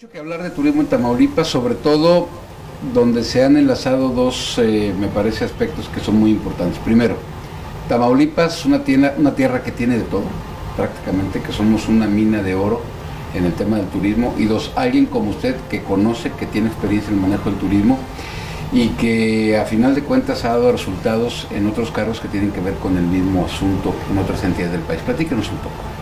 mucho que hablar de turismo en Tamaulipas, sobre todo donde se han enlazado dos, eh, me parece, aspectos que son muy importantes. Primero, Tamaulipas es una tierra, una tierra que tiene de todo, prácticamente, que somos una mina de oro en el tema del turismo. Y dos, alguien como usted que conoce, que tiene experiencia en el manejo del turismo y que a final de cuentas ha dado resultados en otros cargos que tienen que ver con el mismo asunto en otras entidades del país. Platíquenos un poco.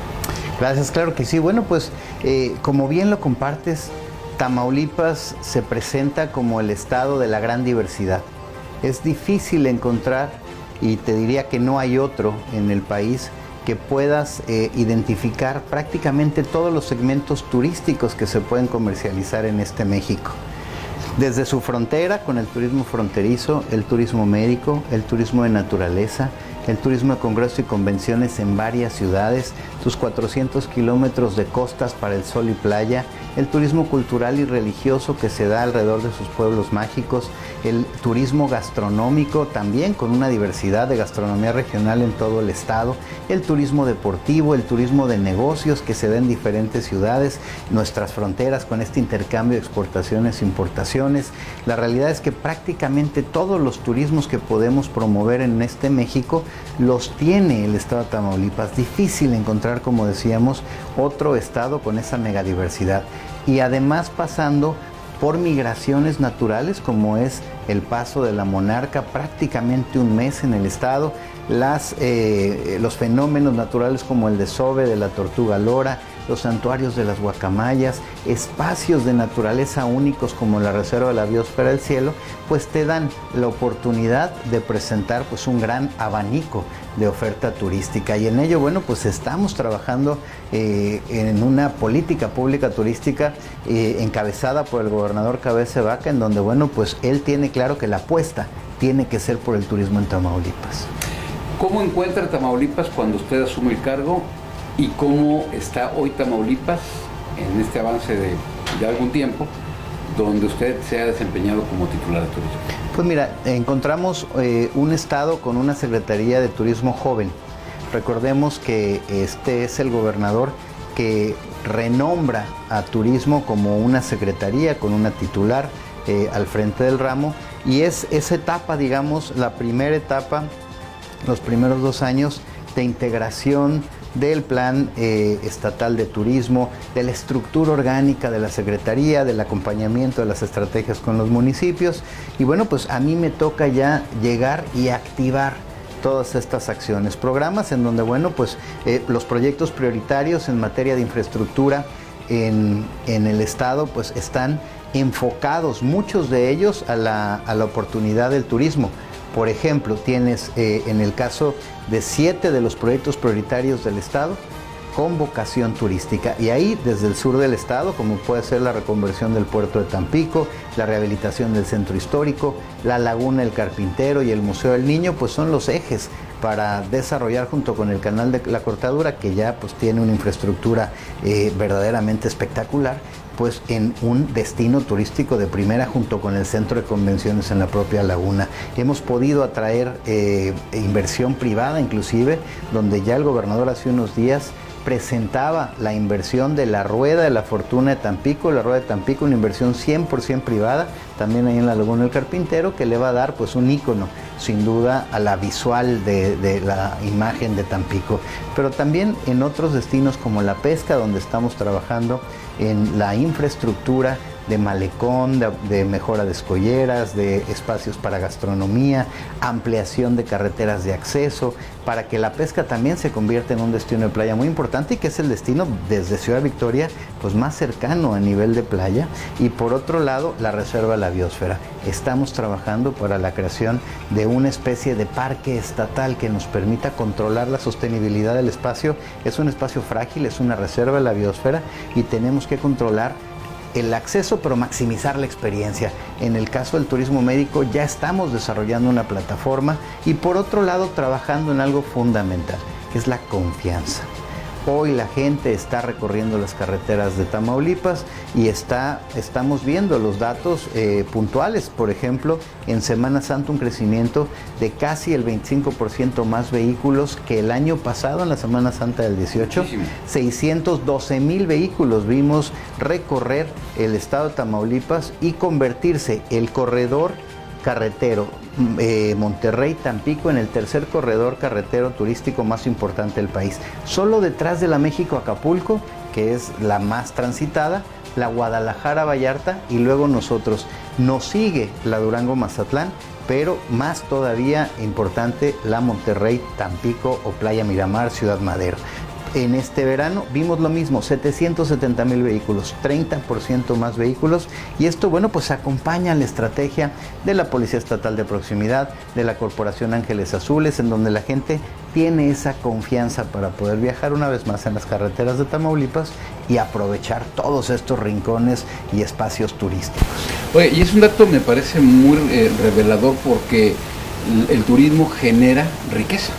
Gracias, claro que sí. Bueno, pues eh, como bien lo compartes, Tamaulipas se presenta como el estado de la gran diversidad. Es difícil encontrar, y te diría que no hay otro en el país, que puedas eh, identificar prácticamente todos los segmentos turísticos que se pueden comercializar en este México. Desde su frontera, con el turismo fronterizo, el turismo médico, el turismo de naturaleza, el turismo de congreso y convenciones en varias ciudades, sus 400 kilómetros de costas para el sol y playa, el turismo cultural y religioso que se da alrededor de sus pueblos mágicos, el turismo gastronómico también con una diversidad de gastronomía regional en todo el estado, el turismo deportivo, el turismo de negocios que se da en diferentes ciudades, nuestras fronteras con este intercambio de exportaciones e importaciones. La realidad es que prácticamente todos los turismos que podemos promover en este México los tiene el estado de Tamaulipas. Difícil encontrar, como decíamos, otro estado con esa megadiversidad. Y además pasando por migraciones naturales como es el paso de la monarca, prácticamente un mes en el estado, las, eh, los fenómenos naturales como el desove de la tortuga lora, los santuarios de las guacamayas, espacios de naturaleza únicos como la Reserva de la Biosfera del Cielo, pues te dan la oportunidad de presentar pues un gran abanico de oferta turística y en ello bueno pues estamos trabajando eh, en una política pública turística eh, encabezada por el gobernador Cabeza Vaca en donde bueno pues él tiene claro que la apuesta tiene que ser por el turismo en Tamaulipas. ¿Cómo encuentra Tamaulipas cuando usted asume el cargo y cómo está hoy Tamaulipas en este avance de, algún tiempo donde usted se ha desempeñado como titular de turismo? Pues mira, encontramos eh, un estado con una Secretaría de Turismo joven. Recordemos que este es el gobernador que renombra a turismo como una secretaría con una titular eh, al frente del ramo y es esa etapa, digamos, la primera etapa, los primeros dos años de integración del plan eh, estatal de turismo, de la estructura orgánica de la Secretaría, del acompañamiento de las estrategias con los municipios. Y bueno, pues a mí me toca ya llegar y activar todas estas acciones, programas en donde, bueno, pues eh, los proyectos prioritarios en materia de infraestructura en, el Estado, pues están enfocados, muchos de ellos, a la, a la oportunidad del turismo. Por ejemplo, tienes eh, en el caso de siete de los proyectos prioritarios del Estado con vocación turística. Y ahí, desde el sur del Estado, como puede ser la reconversión del puerto de Tampico, la rehabilitación del centro histórico, la laguna del Carpintero y el Museo del Niño, pues son los ejes para desarrollar junto con el canal de la cortadura, que ya pues tiene una infraestructura eh, verdaderamente espectacular, pues en un destino turístico de primera junto con el centro de convenciones en la propia laguna. Hemos podido atraer eh, inversión privada inclusive, donde ya el gobernador hace unos días presentaba la inversión de la Rueda de la Fortuna de Tampico, la Rueda de Tampico, una inversión 100% privada, también ahí en la Laguna del Carpintero, que le va a dar pues un ícono, sin duda, a la visual de, de la imagen de Tampico. Pero también en otros destinos como la pesca, donde estamos trabajando en la infraestructura de malecón, de, mejora de escolleras, de espacios para gastronomía, ampliación de carreteras de acceso, para que la pesca también se convierta en un destino de playa muy importante y que es el destino desde Ciudad Victoria pues más cercano a nivel de playa y por otro lado la reserva de la biosfera. Estamos trabajando para la creación de una especie de parque estatal que nos permita controlar la sostenibilidad del espacio. Es un espacio frágil, es una reserva de la biosfera y tenemos que controlar el acceso, pero maximizar la experiencia. En el caso del turismo médico ya estamos desarrollando una plataforma y por otro lado trabajando en algo fundamental, que es la confianza. Hoy la gente está recorriendo las carreteras de Tamaulipas y está, estamos viendo los datos eh, puntuales. Por ejemplo, en Semana Santa un crecimiento de casi el 25% más vehículos que el año pasado en la Semana Santa del 18. 612 mil vehículos vimos recorrer el estado de Tamaulipas y convertirse el corredor carretero eh, Monterrey Tampico en el tercer corredor carretero turístico más importante del país. Solo detrás de la México Acapulco, que es la más transitada, la Guadalajara Vallarta y luego nosotros. Nos sigue la Durango Mazatlán, pero más todavía importante la Monterrey Tampico o Playa Miramar Ciudad Madero en este verano. Vimos lo mismo, 770 mil vehículos, 30% más vehículos. Y esto, bueno, pues acompaña la estrategia de la Policía Estatal de Proximidad, de la Corporación Ángeles Azules, en donde la gente tiene esa confianza para poder viajar una vez más en las carreteras de Tamaulipas y aprovechar todos estos rincones y espacios turísticos. Oye, y es un dato me parece muy eh, revelador porque el turismo genera riqueza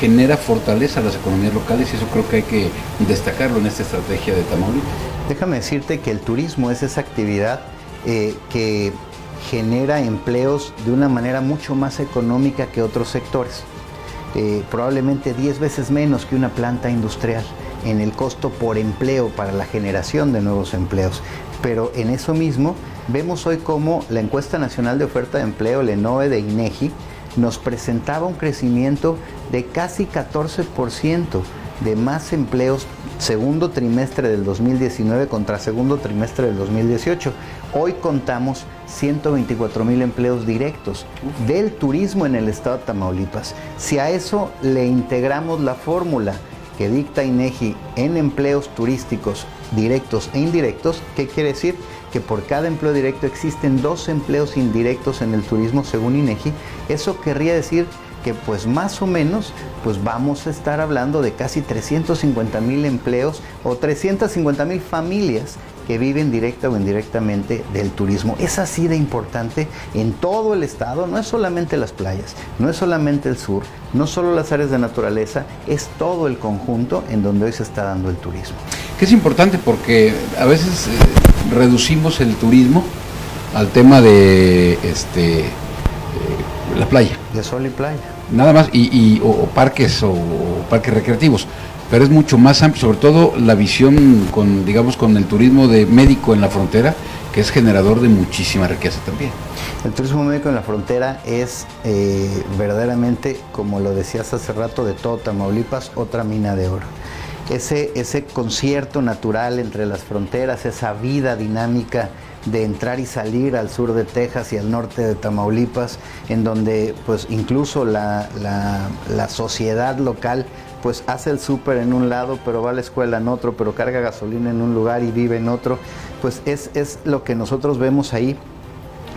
genera fortaleza a las economías locales y eso creo que hay que destacarlo en esta estrategia de Tamaulipas. Déjame decirte que el turismo es esa actividad eh, que genera empleos de una manera mucho más económica que otros sectores. Eh, probablemente 10 veces menos que una planta industrial en el costo por empleo para la generación de nuevos empleos. Pero en eso mismo vemos hoy como la encuesta nacional de oferta de empleo, el ENOE de INEGI, nos presentaba un crecimiento de casi 14% de más empleos segundo trimestre del 2019 contra segundo trimestre del 2018. Hoy contamos 124 mil empleos directos del turismo en el estado de Tamaulipas. Si a eso le integramos la fórmula que dicta INEGI en empleos turísticos directos e indirectos, ¿qué quiere decir? Que por cada empleo directo existen dos empleos indirectos en el turismo según INEGI. Eso querría decir que pues más o menos pues vamos a estar hablando de casi 350 mil empleos o 350 mil familias que viven directa o indirectamente del turismo. Es así de importante en todo el estado, no es solamente las playas, no es solamente el sur, no solo las áreas de naturaleza, es todo el conjunto en donde hoy se está dando el turismo. Que es importante porque a veces eh, reducimos el turismo al tema de este eh, la playa. De sol y playa nada más, y, o, parques o, parques recreativos, pero es mucho más amplio, sobre todo la visión con, digamos, con el turismo de médico en la frontera, que es generador de muchísima riqueza también. El turismo médico en la frontera es eh, verdaderamente, como lo decías hace rato, de todo Tamaulipas, otra mina de oro. Ese, ese concierto natural entre las fronteras, esa vida dinámica de entrar y salir al sur de Texas y al norte de Tamaulipas, en donde pues incluso la, sociedad local pues hace el súper en un lado, pero va a la escuela en otro, pero carga gasolina en un lugar y vive en otro, pues es, es lo que nosotros vemos ahí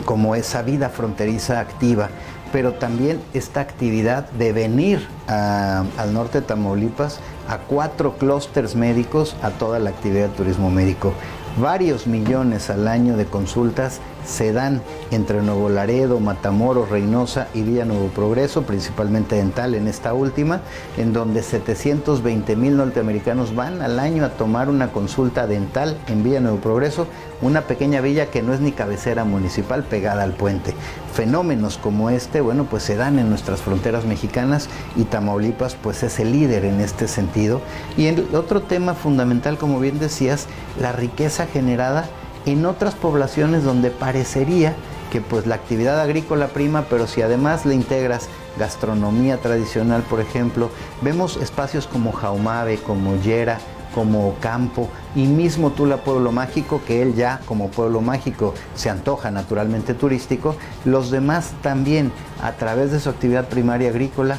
como esa vida fronteriza activa, pero también esta actividad de venir al norte de Tamaulipas a cuatro clústeres médicos a toda la actividad de turismo médico. Varios millones al año de consultas se dan entre Nuevo Laredo, Matamoros, Reynosa y Villa Nuevo Progreso, principalmente dental en esta última, en donde 720 mil norteamericanos van al año a tomar una consulta dental en Villa Nuevo Progreso, una pequeña villa que no es ni cabecera municipal pegada al puente. Fenómenos como este, bueno, pues se dan en nuestras fronteras mexicanas y Tamaulipas pues es el líder en este sentido. Y el otro tema fundamental, como bien decías, la riqueza generada en otras poblaciones donde parecería que pues la actividad agrícola prima, pero si además le integras gastronomía tradicional, por ejemplo, vemos espacios como Jaumabe, como Yera, como Campo y mismo Tula Pueblo Mágico, que él ya como pueblo mágico se antoja naturalmente turístico, los demás también a través de su actividad primaria agrícola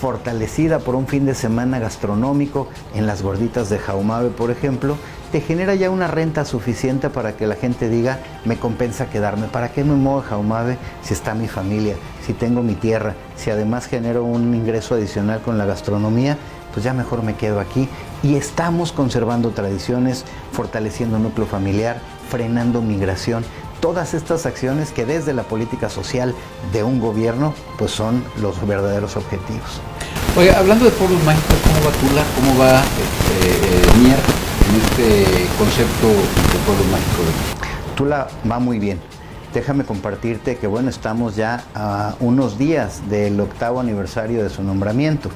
fortalecida por un fin de semana gastronómico en las gorditas de Jaumabe, por ejemplo, te genera ya una renta suficiente para que la gente diga, me compensa quedarme. ¿Para qué me muevo a Jaumabe si está mi familia, si tengo mi tierra, si además genero un ingreso adicional con la gastronomía? Pues ya mejor me quedo aquí. Y estamos conservando tradiciones, fortaleciendo núcleo familiar, frenando migración todas estas acciones que desde la política social de un gobierno pues son los verdaderos objetivos. Oye, hablando de pueblos mágicos, ¿cómo va Tula? ¿Cómo va este, Mier este concepto de pueblo mágico? Tula va muy bien. Déjame compartirte que bueno, estamos ya a unos días del octavo aniversario de su nombramiento.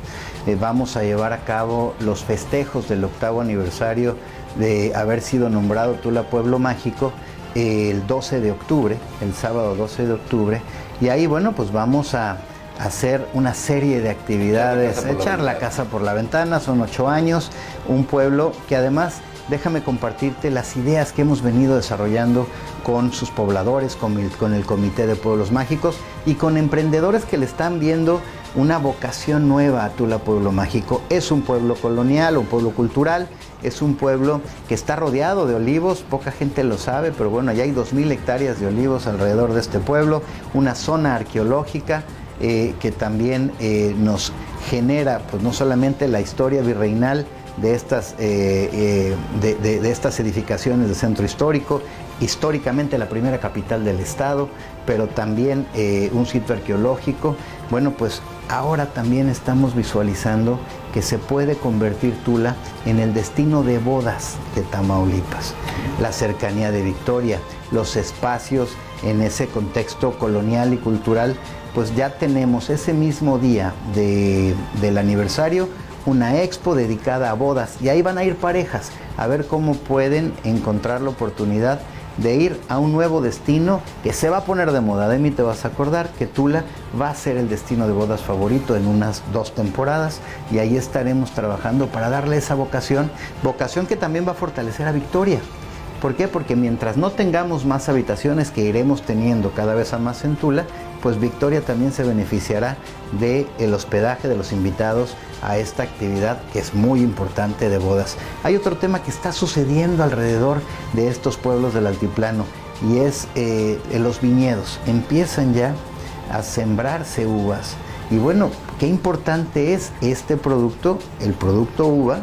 Eh, vamos a llevar a cabo los festejos del octavo aniversario de haber sido nombrado Tula Pueblo Mágico el 12 de octubre, el sábado 12 de octubre, y ahí bueno, pues vamos a hacer una serie de actividades, echar la casa por la ventana, son ocho años, un pueblo que además déjame compartirte las ideas que hemos venido desarrollando con sus pobladores, con el, con el, Comité de Pueblos Mágicos y con emprendedores que le están viendo una vocación nueva a Tula Pueblo Mágico. Es un pueblo colonial, un pueblo cultural, es un pueblo que está rodeado de olivos, poca gente lo sabe, pero bueno, ya hay 2.000 hectáreas de olivos alrededor de este pueblo, una zona arqueológica eh, que también eh, nos genera pues no solamente la historia virreinal de estas, eh, de, estas edificaciones centro histórico, históricamente la primera capital del estado, pero también un sitio arqueológico. Bueno, pues ahora también estamos visualizando que se puede convertir Tula en el destino de bodas de Tamaulipas. La cercanía de Victoria, los espacios en ese contexto colonial y cultural pues ya tenemos ese mismo día del aniversario una expo dedicada a bodas y ahí van a ir parejas a ver cómo pueden encontrar la oportunidad de ir a un nuevo destino que se va a poner de moda. De mí te vas a acordar que Tula va a ser el destino de bodas favorito en unas dos temporadas y ahí estaremos trabajando para darle esa vocación, vocación que también va a fortalecer a Victoria. ¿Por qué? Porque mientras no tengamos más habitaciones que iremos teniendo cada vez a más en Tula, pues Victoria también se beneficiará del el hospedaje de los invitados a esta actividad que es muy importante de bodas. Hay otro tema que está sucediendo alrededor de estos pueblos del altiplano y es eh, los viñedos. Empiezan ya a sembrarse uvas. Y bueno, qué importante es este producto, el producto uva,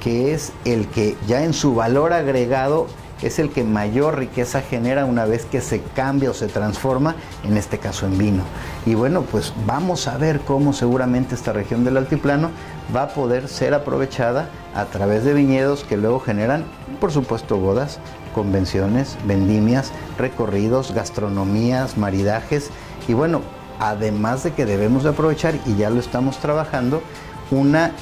que es el que ya en su valor agregado es el que mayor riqueza genera una vez que se cambia o se transforma, en este caso en vino. Y bueno, pues vamos a ver cómo seguramente esta región del altiplano va a poder ser aprovechada a través de viñedos que luego generan, por supuesto, bodas, convenciones, vendimias, recorridos, gastronomías, maridajes y bueno, además de que debemos de aprovechar y ya lo estamos trabajando, una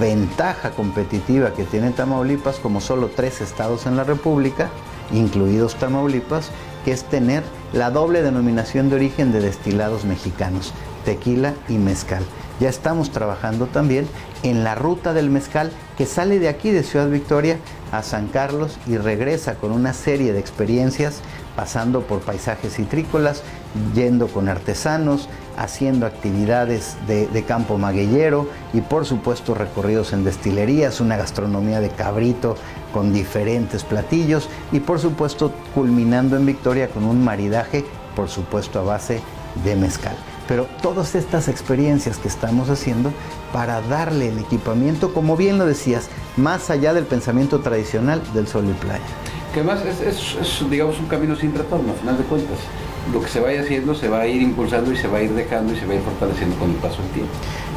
ventaja competitiva que tiene Tamaulipas como solo tres estados en la República, incluidos Tamaulipas, que es tener la doble denominación de origen de destilados mexicanos, tequila y mezcal. Ya estamos trabajando también en la ruta del mezcal que sale de aquí de Ciudad Victoria a San Carlos y regresa con una serie de experiencias pasando por paisajes citrícolas, yendo con artesanos, haciendo actividades de, campo maguillero y por supuesto recorridos en destilerías, una gastronomía de cabrito con diferentes platillos y por supuesto culminando en Victoria con un maridaje, por supuesto a base de mezcal. Pero todas estas experiencias que estamos haciendo para darle el equipamiento, como bien lo decías, más allá del pensamiento tradicional del sol y playa. Que además es, digamos, un camino sin retorno, a final de cuentas lo que se vaya haciendo se va a ir impulsando y se va a ir dejando y se va a ir fortaleciendo con el paso del tiempo.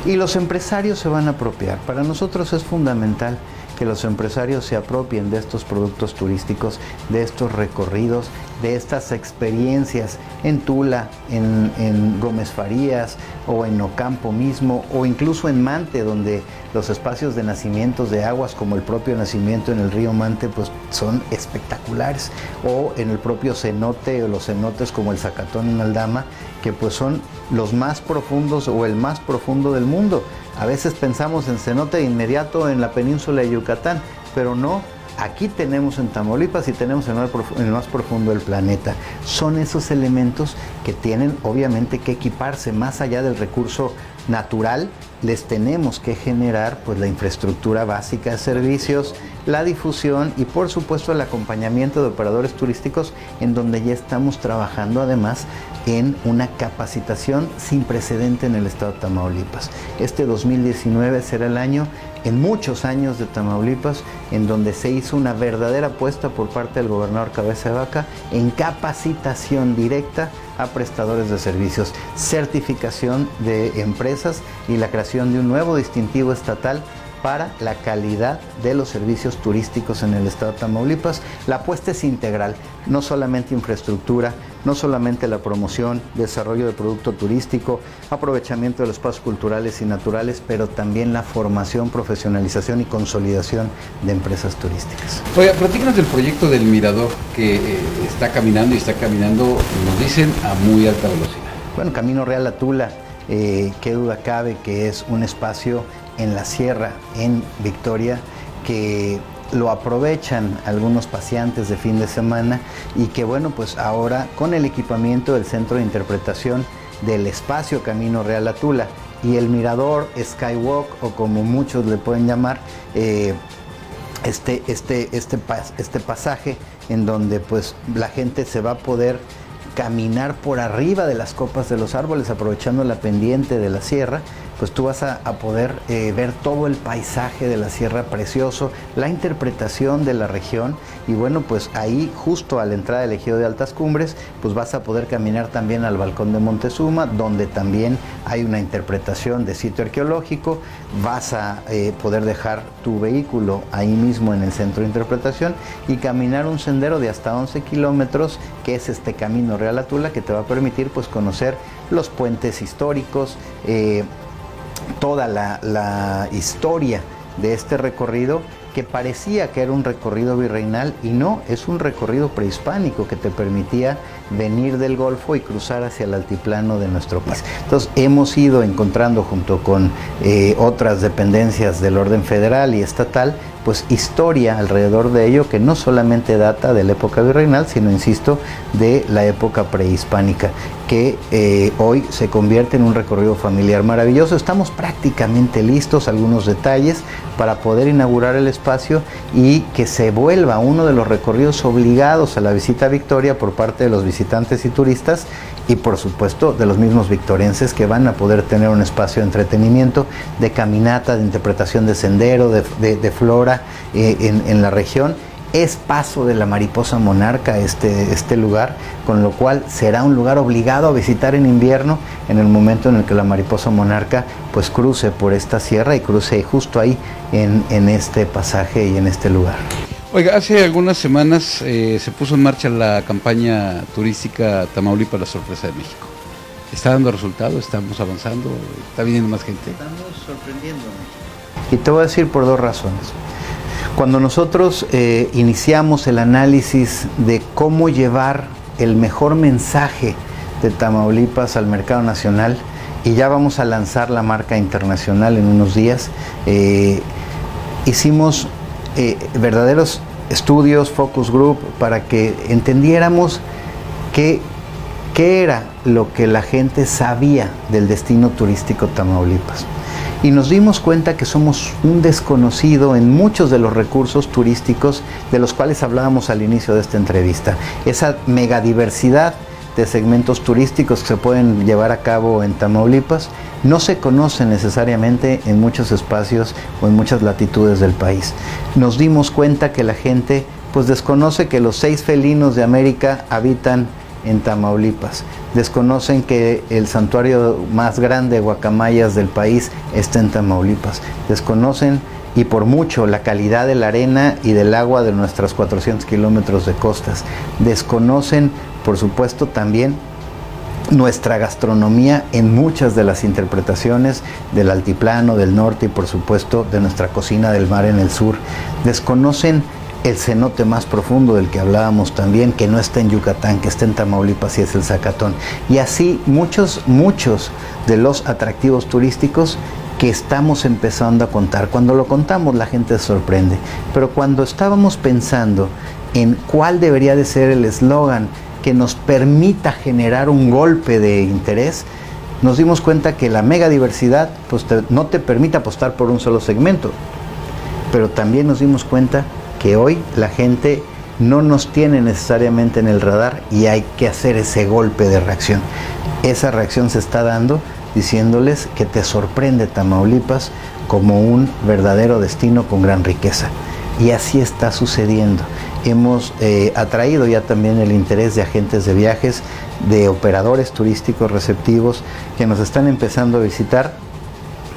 Y los empresarios se van a apropiar. Para nosotros es fundamental que los empresarios se apropien de estos productos turísticos, de estos recorridos, de estas experiencias en Tula, en, Gómez Farías o en Ocampo mismo o incluso en Mante, donde los espacios de nacimientos de aguas como el propio nacimiento en el río Mante pues son espectaculares o en el propio cenote o los cenotes como el Zacatón en Aldama que pues son los más profundos o el más profundo del mundo. A veces pensamos en cenote de inmediato en la península de Yucatán, pero no, aquí tenemos en Tamaulipas y tenemos en el más profundo del planeta. Son esos elementos que tienen obviamente que equiparse más allá del recurso natural, les tenemos que generar pues la infraestructura básica de servicios, la difusión y por supuesto el acompañamiento de operadores turísticos en donde ya estamos trabajando además en una capacitación sin precedente en el estado de Tamaulipas. Este 2019 será el año en muchos años de Tamaulipas en donde se hizo una verdadera apuesta por parte del gobernador Cabeza de Vaca en capacitación directa a prestadores de servicios, certificación de empresas y la creación de un nuevo distintivo estatal para la calidad de los servicios turísticos en el estado de Tamaulipas. La apuesta es integral, no solamente infraestructura, no solamente la promoción, desarrollo de producto turístico, aprovechamiento de los espacios culturales y naturales, pero también la formación, profesionalización y consolidación de empresas turísticas. Oiga, platícanos del proyecto del Mirador que eh, está caminando y está caminando, nos dicen, a muy alta velocidad. Bueno, Camino Real a Tula, eh, qué duda cabe que es un espacio en la sierra, en Victoria, que lo aprovechan algunos pacientes de fin de semana y que bueno, pues ahora con el equipamiento del centro de interpretación del espacio Camino Real Atula y el mirador Skywalk o como muchos le pueden llamar, eh, este, este, este, este pasaje en donde pues la gente se va a poder caminar por arriba de las copas de los árboles aprovechando la pendiente de la sierra pues tú vas a, poder eh, ver todo el paisaje de la sierra precioso, la interpretación de la región y bueno, pues ahí justo a la entrada del ejido de Altas Cumbres, pues vas a poder caminar también al balcón de Montezuma, donde también hay una interpretación de sitio arqueológico, vas a eh, poder dejar tu vehículo ahí mismo en el centro de interpretación y caminar un sendero de hasta 11 kilómetros, que es este camino Real Atula, que te va a permitir pues conocer los puentes históricos, eh, toda la, historia de este recorrido que parecía que era un recorrido virreinal y no, es un recorrido prehispánico que te permitía venir del Golfo y cruzar hacia el altiplano de nuestro país. Entonces hemos ido encontrando junto con eh, otras dependencias del orden federal y estatal, pues historia alrededor de ello que no solamente data de la época virreinal, sino, insisto, de la época prehispánica, que eh, hoy se convierte en un recorrido familiar maravilloso. Estamos prácticamente listos, algunos detalles, para poder inaugurar el espacio y que se vuelva uno de los recorridos obligados a la visita a Victoria por parte de los visitantes y turistas y por supuesto de los mismos victorenses que van a poder tener un espacio de entretenimiento, de caminata, de interpretación de sendero, de, flora eh, en, la región. Es paso de la mariposa monarca este, este lugar, con lo cual será un lugar obligado a visitar en invierno en el momento en el que la mariposa monarca pues cruce por esta sierra y cruce justo ahí en, en este pasaje y en este lugar. Oiga, hace algunas semanas eh, se puso en marcha la campaña turística Tamaulipas La Sorpresa de México. ¿Está dando resultado? ¿Estamos avanzando? ¿Está viniendo más gente? Estamos sorprendiendo. Y te voy a decir por dos razones. Cuando nosotros eh, iniciamos el análisis de cómo llevar el mejor mensaje de Tamaulipas al mercado nacional, y ya vamos a lanzar la marca internacional en unos días, eh, hicimos eh, verdaderos estudios, focus group, para que entendiéramos qué, qué era lo que la gente sabía del destino turístico Tamaulipas. Y nos dimos cuenta que somos un desconocido en muchos de los recursos turísticos de los cuales hablábamos al inicio de esta entrevista. Esa megadiversidad de segmentos turísticos que se pueden llevar a cabo en Tamaulipas no se conocen necesariamente en muchos espacios o en muchas latitudes del país. Nos dimos cuenta que la gente pues desconoce que los seis felinos de América habitan en Tamaulipas. Desconocen que el santuario más grande de guacamayas del país está en Tamaulipas. Desconocen y por mucho la calidad de la arena y del agua de nuestras 400 kilómetros de costas. Desconocen, por supuesto, también nuestra gastronomía en muchas de las interpretaciones del altiplano, del norte y por supuesto de nuestra cocina del mar en el sur. Desconocen el cenote más profundo del que hablábamos también, que no está en Yucatán, que está en Tamaulipas y es el Zacatón. Y así muchos, muchos de los atractivos turísticos que estamos empezando a contar. Cuando lo contamos la gente se sorprende, pero cuando estábamos pensando en cuál debería de ser el eslogan que nos permita generar un golpe de interés, nos dimos cuenta que la mega diversidad pues, no te permite apostar por un solo segmento, pero también nos dimos cuenta que hoy la gente no nos tiene necesariamente en el radar y hay que hacer ese golpe de reacción. Esa reacción se está dando diciéndoles que te sorprende Tamaulipas como un verdadero destino con gran riqueza. Y así está sucediendo. Hemos eh, atraído ya también el interés de agentes de viajes, de operadores turísticos receptivos que nos están empezando a visitar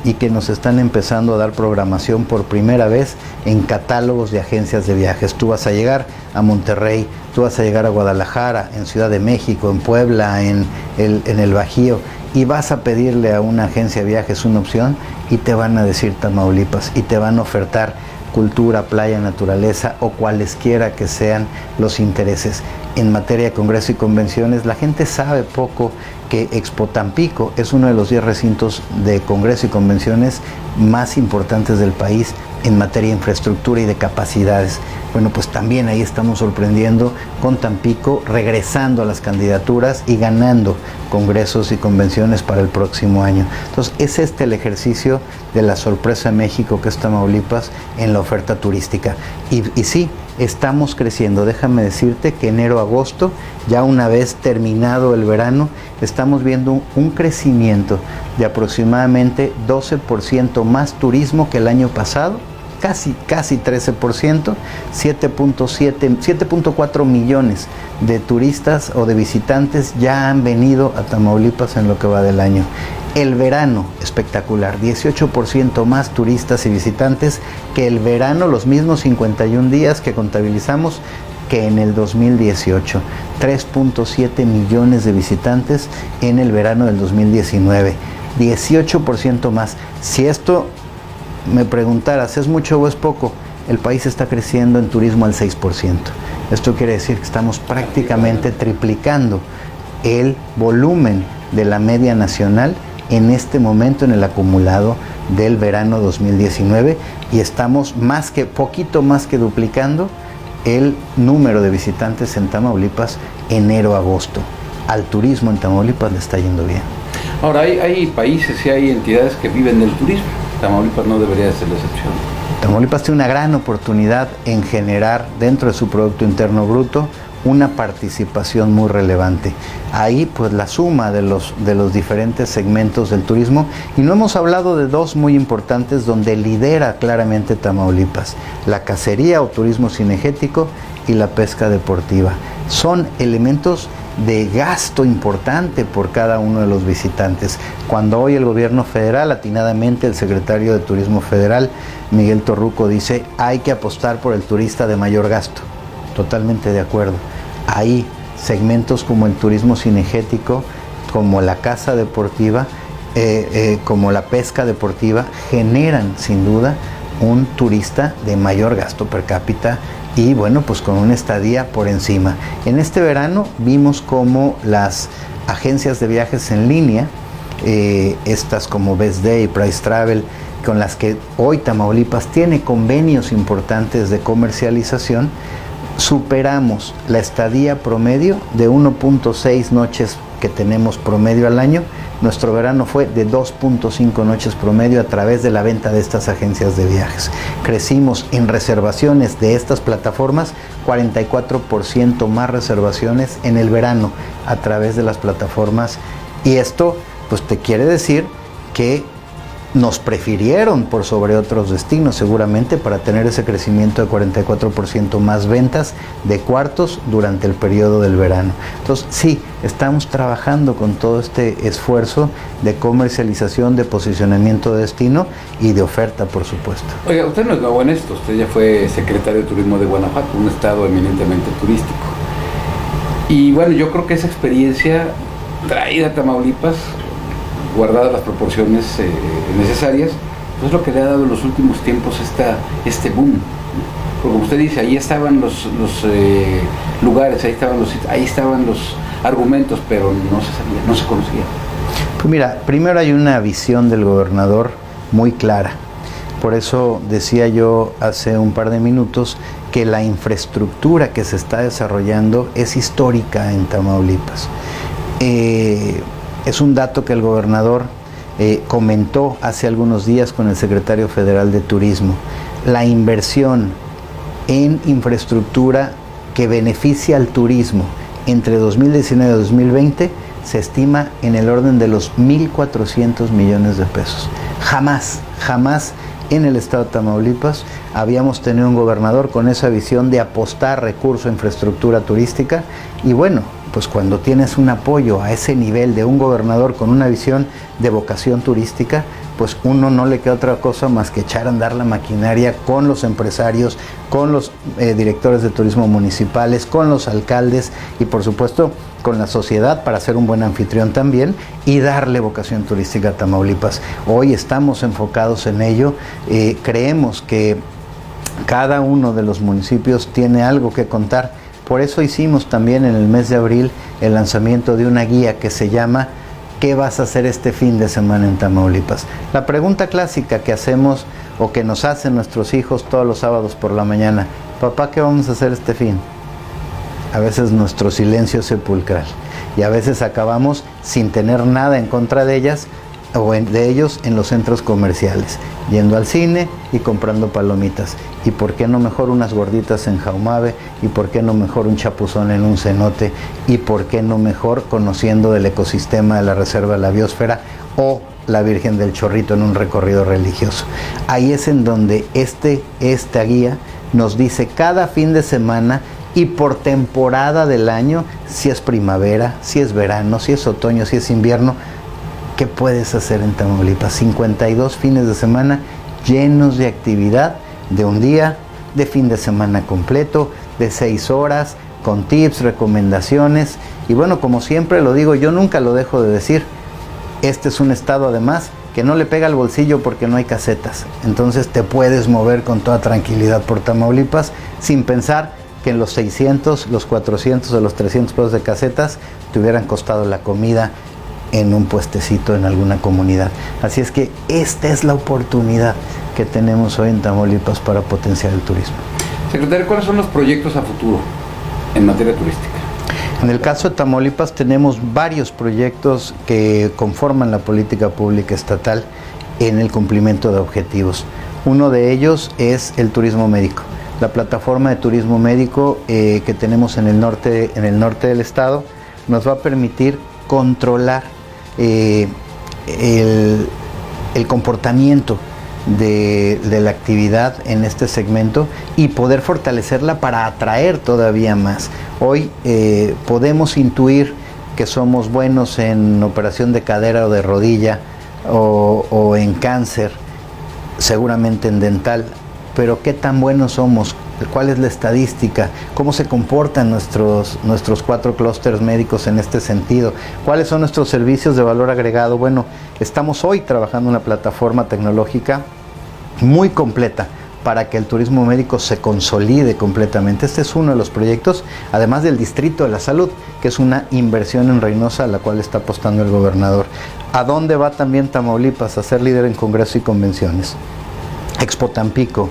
y que nos están empezando a dar programación por primera vez en catálogos de agencias de viajes. Tú vas a llegar a Monterrey, tú vas a llegar a Guadalajara, en Ciudad de México, en Puebla, en el, en el Bajío, y vas a pedirle a una agencia de viajes una opción y te van a decir Tamaulipas y te van a ofertar cultura, playa, naturaleza o cualesquiera que sean los intereses. En materia de congreso y convenciones, la gente sabe poco que Expo Tampico es uno de los 10 recintos de congreso y convenciones más importantes del país en materia de infraestructura y de capacidades. Bueno, pues también ahí estamos sorprendiendo con Tampico, regresando a las candidaturas y ganando congresos y convenciones para el próximo año. Entonces, es este el ejercicio de la sorpresa de México que es Tamaulipas en la oferta turística. Y, y sí, estamos creciendo. Déjame decirte que enero-agosto, ya una vez terminado el verano, estamos viendo un crecimiento de aproximadamente 12% más turismo que el año pasado casi, casi 13%, 7.7, 7.4 millones de turistas o de visitantes ya han venido a Tamaulipas en lo que va del año. El verano, espectacular, 18% más turistas y visitantes que el verano, los mismos 51 días que contabilizamos que en el 2018. 3.7 millones de visitantes en el verano del 2019. 18% más. Si esto me preguntaras, ¿es mucho o es poco? El país está creciendo en turismo al 6%. Esto quiere decir que estamos prácticamente triplicando el volumen de la media nacional en este momento en el acumulado del verano 2019 y estamos más que poquito más que duplicando el número de visitantes en Tamaulipas enero-agosto. Al turismo en Tamaulipas le está yendo bien. Ahora, hay, hay países y hay entidades que viven del turismo. Tamaulipas no debería ser la excepción. Tamaulipas tiene una gran oportunidad en generar dentro de su Producto Interno Bruto una participación muy relevante. Ahí pues la suma de los, de los diferentes segmentos del turismo y no hemos hablado de dos muy importantes donde lidera claramente Tamaulipas, la cacería o turismo cinegético y la pesca deportiva. Son elementos de gasto importante por cada uno de los visitantes. Cuando hoy el gobierno federal, atinadamente el secretario de Turismo Federal, Miguel Torruco, dice hay que apostar por el turista de mayor gasto. Totalmente de acuerdo. Hay segmentos como el turismo cinegético, como la casa deportiva, eh, eh, como la pesca deportiva, generan sin duda un turista de mayor gasto per cápita y bueno, pues con una estadía por encima. En este verano vimos como las agencias de viajes en línea, eh, estas como Best Day, Price Travel, con las que hoy Tamaulipas tiene convenios importantes de comercialización, superamos la estadía promedio de 1.6 noches que tenemos promedio al año nuestro verano fue de 2.5 noches promedio a través de la venta de estas agencias de viajes. Crecimos en reservaciones de estas plataformas 44% más reservaciones en el verano a través de las plataformas y esto pues te quiere decir que nos prefirieron por sobre otros destinos seguramente para tener ese crecimiento de 44% más ventas de cuartos durante el periodo del verano. Entonces sí, estamos trabajando con todo este esfuerzo de comercialización, de posicionamiento de destino y de oferta, por supuesto. Oiga, usted no es nuevo en esto, usted ya fue secretario de Turismo de Guanajuato, un estado eminentemente turístico. Y bueno, yo creo que esa experiencia traída a Tamaulipas guardadas las proporciones eh, necesarias, pues es lo que le ha dado en los últimos tiempos esta, este boom. Porque como usted dice, ahí estaban los, eh, lugares, ahí estaban, los, ahí estaban los argumentos, pero no se sabía, no se conocía. Pues mira, primero hay una visión del gobernador muy clara. Por eso decía yo hace un par de minutos que la infraestructura que se está desarrollando es histórica en Tamaulipas. Eh, es un dato que el gobernador eh, comentó hace algunos días con el secretario federal de Turismo. La inversión en infraestructura que beneficia al turismo entre 2019 y 2020 se estima en el orden de los 1.400 millones de pesos. Jamás, jamás en el estado de Tamaulipas. Habíamos tenido un gobernador con esa visión de apostar recursos a infraestructura turística y bueno, pues cuando tienes un apoyo a ese nivel de un gobernador con una visión de vocación turística, pues uno no le queda otra cosa más que echar a andar la maquinaria con los empresarios, con los eh, directores de turismo municipales, con los alcaldes y por supuesto con la sociedad para ser un buen anfitrión también y darle vocación turística a Tamaulipas. Hoy estamos enfocados en ello, eh, creemos que cada uno de los municipios tiene algo que contar. Por eso hicimos también en el mes de abril el lanzamiento de una guía que se llama ¿Qué vas a hacer este fin de semana en Tamaulipas? La pregunta clásica que hacemos o que nos hacen nuestros hijos todos los sábados por la mañana, papá, ¿qué vamos a hacer este fin? A veces nuestro silencio sepulcral y a veces acabamos sin tener nada en contra de ellas o de ellos en los centros comerciales, yendo al cine y comprando palomitas. ¿Y por qué no mejor unas gorditas en Jaumave? ¿Y por qué no mejor un chapuzón en un cenote? ¿Y por qué no mejor conociendo del ecosistema de la Reserva de la Biosfera o la Virgen del Chorrito en un recorrido religioso? Ahí es en donde este, esta guía nos dice cada fin de semana y por temporada del año, si es primavera, si es verano, si es otoño, si es invierno, ¿Qué puedes hacer en Tamaulipas? 52 fines de semana llenos de actividad, de un día, de fin de semana completo, de seis horas, con tips, recomendaciones. Y bueno, como siempre lo digo, yo nunca lo dejo de decir. Este es un estado además que no le pega al bolsillo porque no hay casetas. Entonces te puedes mover con toda tranquilidad por Tamaulipas sin pensar que en los 600, los 400 o los 300 pesos de casetas te hubieran costado la comida en un puestecito en alguna comunidad. Así es que esta es la oportunidad que tenemos hoy en Tamaulipas para potenciar el turismo. Secretario, ¿cuáles son los proyectos a futuro en materia turística? En el caso de Tamaulipas tenemos varios proyectos que conforman la política pública estatal en el cumplimiento de objetivos. Uno de ellos es el turismo médico. La plataforma de turismo médico eh, que tenemos en el, norte, en el norte del estado nos va a permitir controlar eh, el, comportamiento de, la actividad en este segmento y poder fortalecerla para atraer todavía más. Hoy eh, podemos intuir que somos buenos en operación de cadera o de rodilla o, o en cáncer, seguramente en dental, pero qué tan buenos somos cuál es la estadística, cómo se comportan nuestros, nuestros cuatro clústeres médicos en este sentido, cuáles son nuestros servicios de valor agregado. Bueno, estamos hoy trabajando una plataforma tecnológica muy completa para que el turismo médico se consolide completamente. Este es uno de los proyectos, además del Distrito de la Salud, que es una inversión en Reynosa a la cual está apostando el gobernador. ¿A dónde va también Tamaulipas a ser líder en congresos y convenciones? Expo Tampico,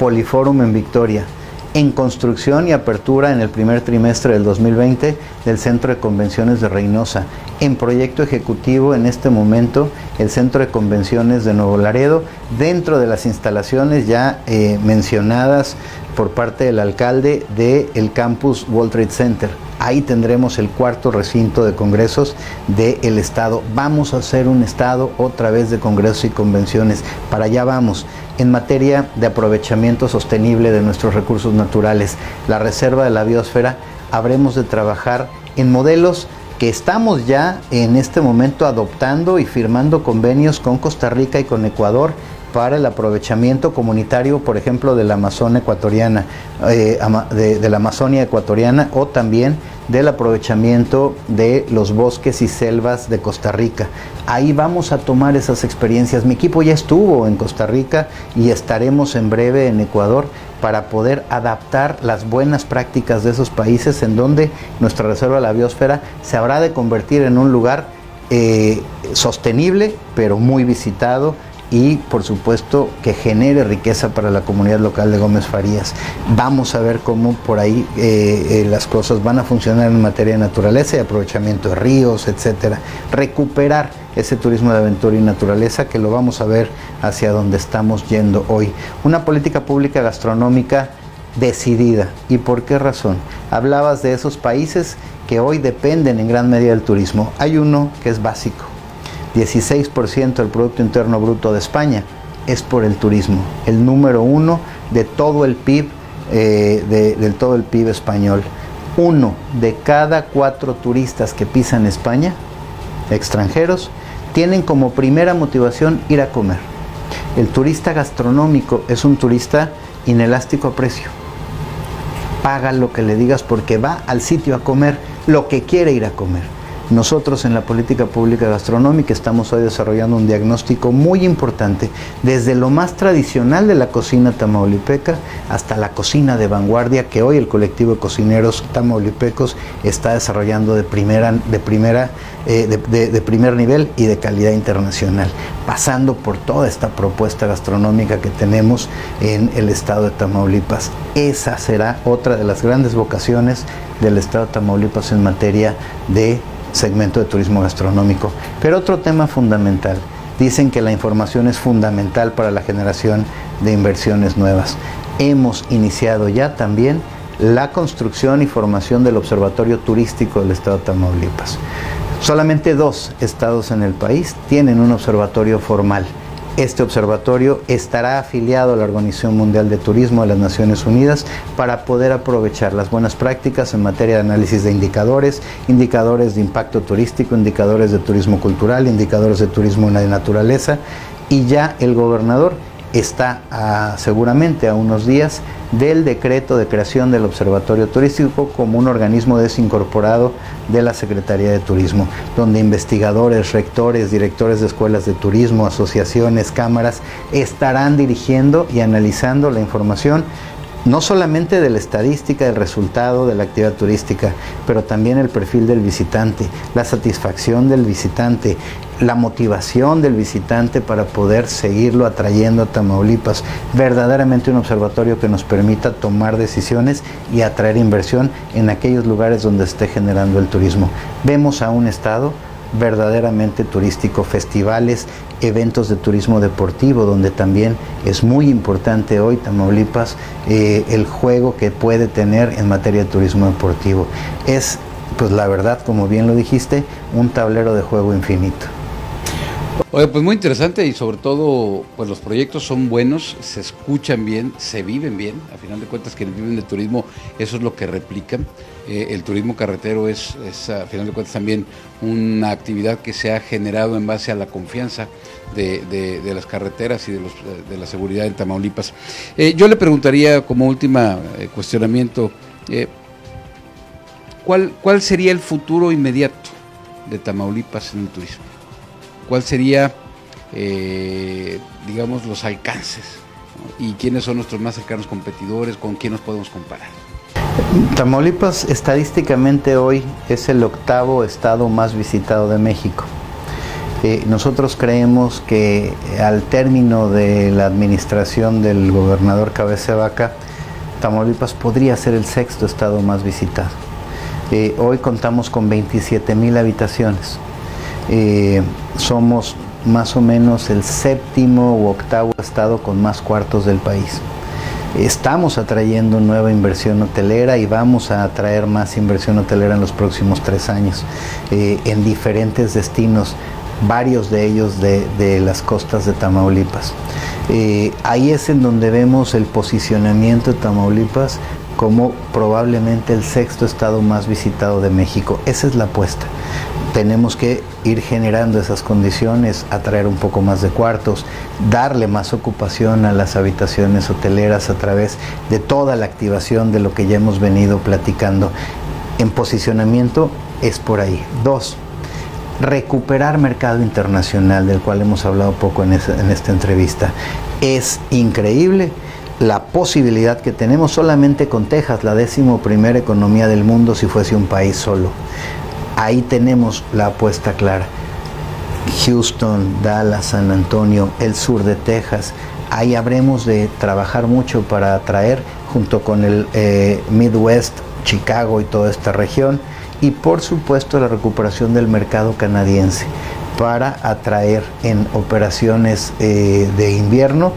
Poliforum en Victoria, en construcción y apertura en el primer trimestre del 2020 del Centro de Convenciones de Reynosa, en proyecto ejecutivo en este momento el Centro de Convenciones de Nuevo Laredo, dentro de las instalaciones ya eh, mencionadas por parte del alcalde del campus World Trade Center. Ahí tendremos el cuarto recinto de congresos del Estado. Vamos a hacer un Estado otra vez de congresos y convenciones. Para allá vamos. En materia de aprovechamiento sostenible de nuestros recursos naturales, la reserva de la biosfera, habremos de trabajar en modelos que estamos ya en este momento adoptando y firmando convenios con Costa Rica y con Ecuador para el aprovechamiento comunitario, por ejemplo, de la Amazonía ecuatoriana, eh, de, la Amazonia ecuatoriana o también del aprovechamiento de los bosques y selvas de Costa Rica. Ahí vamos a tomar esas experiencias. Mi equipo ya estuvo en Costa Rica y estaremos en breve en Ecuador para poder adaptar las buenas prácticas de esos países en donde nuestra reserva de la biosfera se habrá de convertir en un lugar eh, sostenible, pero muy visitado y por supuesto que genere riqueza para la comunidad local de Gómez Farías. Vamos a ver cómo por ahí eh, eh, las cosas van a funcionar en materia de naturaleza y aprovechamiento de ríos, etcétera. Recuperar ese turismo de aventura y naturaleza que lo vamos a ver hacia donde estamos yendo hoy. Una política pública gastronómica decidida. ¿Y por qué razón? Hablabas de esos países que hoy dependen en gran medida del turismo. Hay uno que es básico, 16% del Producto Interno Bruto de España es por el turismo, el número uno de todo el PIB, eh, del todo el PIB español. Uno de cada cuatro turistas que pisan España, extranjeros, tienen como primera motivación ir a comer. El turista gastronómico es un turista inelástico a precio. Paga lo que le digas porque va al sitio a comer lo que quiere ir a comer. Nosotros en la política pública gastronómica estamos hoy desarrollando un diagnóstico muy importante, desde lo más tradicional de la cocina tamaulipeca hasta la cocina de vanguardia que hoy el colectivo de cocineros tamaulipecos está desarrollando de primera, de primera, eh, de, primer nivel y de calidad internacional, pasando por toda esta propuesta gastronómica que tenemos en el estado de Tamaulipas. Esa será otra de las grandes vocaciones del estado de Tamaulipas en materia de segmento de turismo gastronómico. Pero otro tema fundamental, dicen que la información es fundamental para la generación de inversiones nuevas. Hemos iniciado ya también la construcción y formación del Observatorio Turístico del Estado de Tamaulipas. Solamente dos estados en el país tienen un observatorio formal este observatorio estará afiliado a la Organización Mundial de Turismo de las Naciones Unidas para poder aprovechar las buenas prácticas en materia de análisis de indicadores, indicadores de impacto turístico, indicadores de turismo cultural, indicadores de turismo de naturaleza. Y ya el gobernador está seguramente a unos días del decreto de creación del Observatorio Turístico como un organismo desincorporado de la Secretaría de Turismo, donde investigadores, rectores, directores de escuelas de turismo, asociaciones, cámaras estarán dirigiendo y analizando la información no solamente de la estadística, del resultado de la actividad turística, pero también el perfil del visitante, la satisfacción del visitante, la motivación del visitante para poder seguirlo atrayendo a Tamaulipas. Verdaderamente un observatorio que nos permita tomar decisiones y atraer inversión en aquellos lugares donde esté generando el turismo. Vemos a un Estado verdaderamente turístico, festivales, eventos de turismo deportivo, donde también es muy importante hoy Tamaulipas eh, el juego que puede tener en materia de turismo deportivo. Es, pues la verdad, como bien lo dijiste, un tablero de juego infinito. Oye, pues muy interesante y sobre todo, pues los proyectos son buenos, se escuchan bien, se viven bien. A final de cuentas, quienes viven de turismo, eso es lo que replican. Eh, el turismo carretero es, a final de cuentas, también una actividad que se ha generado en base a la confianza de, las carreteras y de, la seguridad en Tamaulipas. Eh, yo le preguntaría, como última eh, cuestionamiento, ¿cuál, ¿cuál sería el futuro inmediato de Tamaulipas en el turismo? Cuál sería, eh, digamos, los alcances y quiénes son nuestros más cercanos competidores, con quién nos podemos comparar. Tamaulipas estadísticamente hoy es el octavo estado más visitado de México. Eh, nosotros creemos que al término de la administración del gobernador Cabeza Vaca, Tamaulipas podría ser el sexto estado más visitado. Eh, hoy contamos con 27 mil habitaciones. Eh, somos más o menos el séptimo u octavo estado con más cuartos del país. Estamos atrayendo nueva inversión hotelera y vamos a atraer más inversión hotelera en los próximos tres años eh, en diferentes destinos, varios de ellos de, las costas de Tamaulipas. Eh, ahí es en donde vemos el posicionamiento de Tamaulipas como probablemente el sexto estado más visitado de México. Esa es la apuesta tenemos que ir generando esas condiciones, atraer un poco más de cuartos, darle más ocupación a las habitaciones hoteleras a través de toda la activación de lo que ya hemos venido platicando. En posicionamiento es por ahí. Dos, recuperar mercado internacional, del cual hemos hablado poco en, esta entrevista. Es increíble la posibilidad que tenemos solamente con Texas, la décimo primera economía del mundo si fuese un país solo. Ahí tenemos la apuesta clara. Houston, Dallas, San Antonio, el sur de Texas. Ahí habremos de trabajar mucho para atraer, junto con el eh, Midwest, Chicago y toda esta región, y por supuesto la recuperación del mercado canadiense para atraer en operaciones eh, de invierno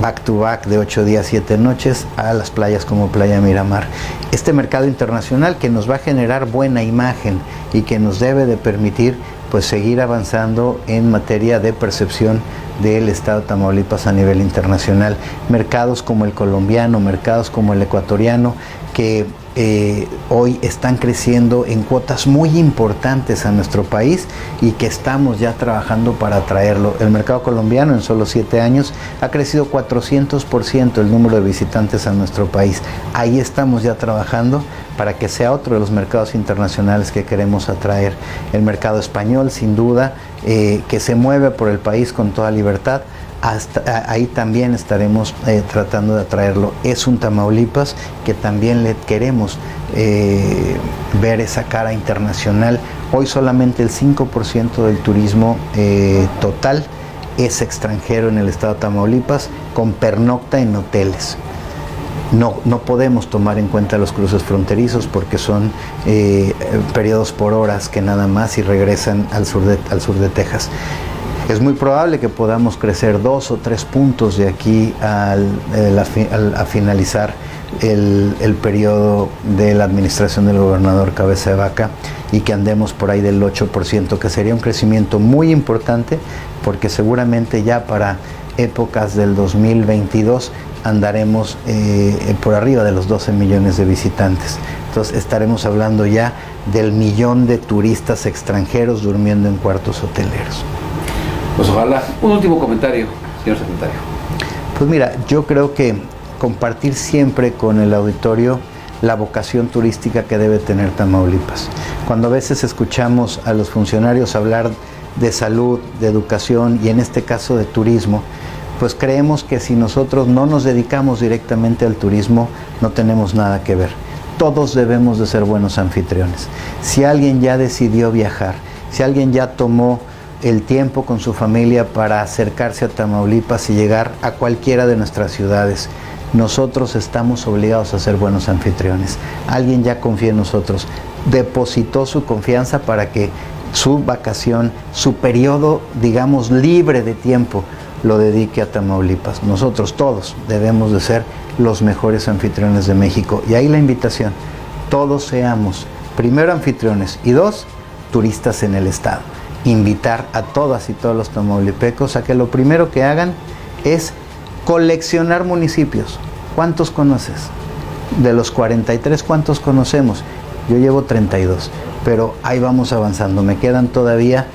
back to back de 8 días, 7 noches a las playas como Playa Miramar. Este mercado internacional que nos va a generar buena imagen y que nos debe de permitir pues seguir avanzando en materia de percepción del estado de Tamaulipas a nivel internacional. Mercados como el colombiano, mercados como el ecuatoriano, que eh, hoy están creciendo en cuotas muy importantes a nuestro país y que estamos ya trabajando para atraerlo. El mercado colombiano en solo siete años ha crecido 400% el número de visitantes a nuestro país. Ahí estamos ya trabajando para que sea otro de los mercados internacionales que queremos atraer. El mercado español, sin duda, eh, que se mueve por el país con toda libertad ahí también estaremos eh, tratando de atraerlo. Es un Tamaulipas que también le queremos eh, ver esa cara internacional. Hoy solamente el 5% del turismo eh, total es extranjero en el estado de Tamaulipas, con pernocta en hoteles. No, no podemos tomar en cuenta los cruces fronterizos porque son periodos por horas que nada más y regresan al sur de, al sur de Texas. Es muy probable que podamos crecer dos o tres puntos de aquí a finalizar el, periodo de la administración del gobernador Cabeza de Vaca y que andemos por ahí del 8%, que sería un crecimiento muy importante porque seguramente ya para épocas del 2022 andaremos eh, por arriba de los 12 millones de visitantes. Entonces estaremos hablando ya del millón de turistas extranjeros durmiendo en cuartos hoteleros. Pues ojalá. Un último comentario, señor secretario. Pues mira, yo creo que compartir siempre con el auditorio la vocación turística que debe tener Tamaulipas. Cuando a veces escuchamos a los funcionarios hablar de salud, de educación y en este caso de turismo, pues creemos que si nosotros no nos dedicamos directamente al turismo, no tenemos nada que ver. Todos debemos de ser buenos anfitriones. Si alguien ya decidió viajar, si alguien ya tomó el tiempo con su familia para acercarse a Tamaulipas y llegar a cualquiera de nuestras ciudades. Nosotros estamos obligados a ser buenos anfitriones. Alguien ya confía en nosotros, depositó su confianza para que su vacación, su periodo, digamos, libre de tiempo, lo dedique a Tamaulipas. Nosotros todos debemos de ser los mejores anfitriones de México. Y ahí la invitación, todos seamos, primero anfitriones y dos, turistas en el Estado invitar a todas y todos los tamaulipecos a que lo primero que hagan es coleccionar municipios. ¿Cuántos conoces? De los 43, ¿cuántos conocemos? Yo llevo 32, pero ahí vamos avanzando. Me quedan todavía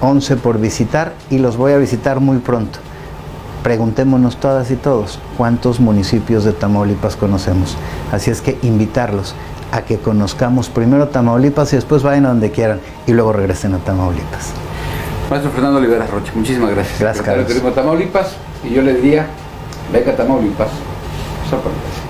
11 eh, por visitar y los voy a visitar muy pronto. Preguntémonos todas y todos cuántos municipios de Tamaulipas conocemos. Así es que invitarlos a que conozcamos primero Tamaulipas y después vayan a donde quieran y luego regresen a Tamaulipas. Maestro Fernando Olivera Roche, muchísimas gracias. Gracias, Carlos. Tamaulipas y yo le diría, venga Tamaulipas, sorprendente.